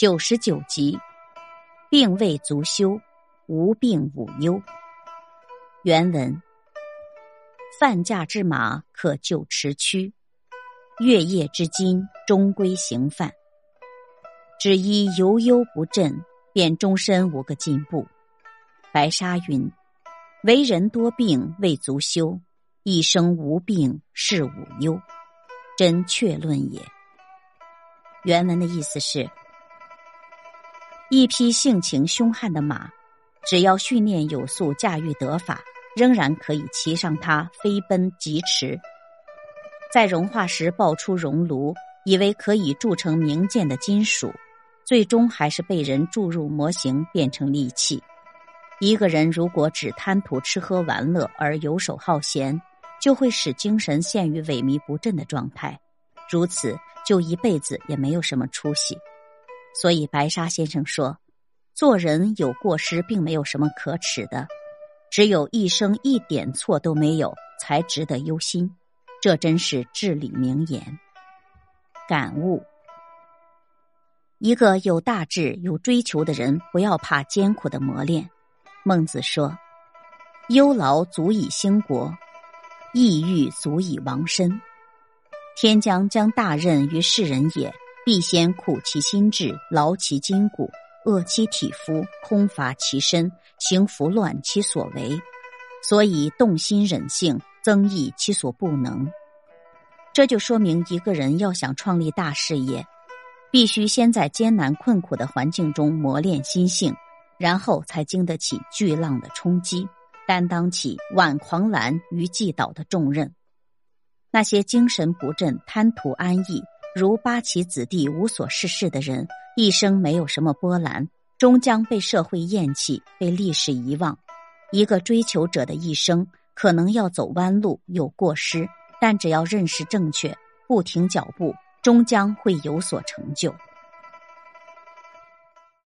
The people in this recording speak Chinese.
九十九集，病未足休，无病无忧。原文：犯驾之马可就驰驱，月夜之金终归行犯。只因犹忧不振，便终身无个进步。白沙云：为人多病未足休，一生无病是无忧，真确论也。原文的意思是：一匹性情凶悍的马，只要训练有素、驾驭得法，仍然可以骑上它飞奔疾驰。在融化时爆出熔炉，以为可以铸成名剑的金属，最终还是被人注入模型变成利器。一个人如果只贪图吃喝玩乐而游手好闲，就会使精神陷于萎靡不振的状态。如此。就一辈子也没有什么出息，所以白沙先生说，做人有过失并没有什么可耻的，只有一生一点错都没有才值得忧心。这真是至理名言。感悟：一个有大志、有追求的人，不要怕艰苦的磨练。孟子说：“忧劳足以兴国，抑郁足以亡身。”天将将大任于世人也，必先苦其心志，劳其筋骨，饿其体肤，空乏其身，行拂乱其所为，所以动心忍性，增益其所不能。这就说明，一个人要想创立大事业，必须先在艰难困苦的环境中磨练心性，然后才经得起巨浪的冲击，担当起挽狂澜于既倒的重任。那些精神不振、贪图安逸、如八旗子弟无所事事的人，一生没有什么波澜，终将被社会厌弃、被历史遗忘。一个追求者的一生，可能要走弯路、有过失，但只要认识正确，不停脚步，终将会有所成就。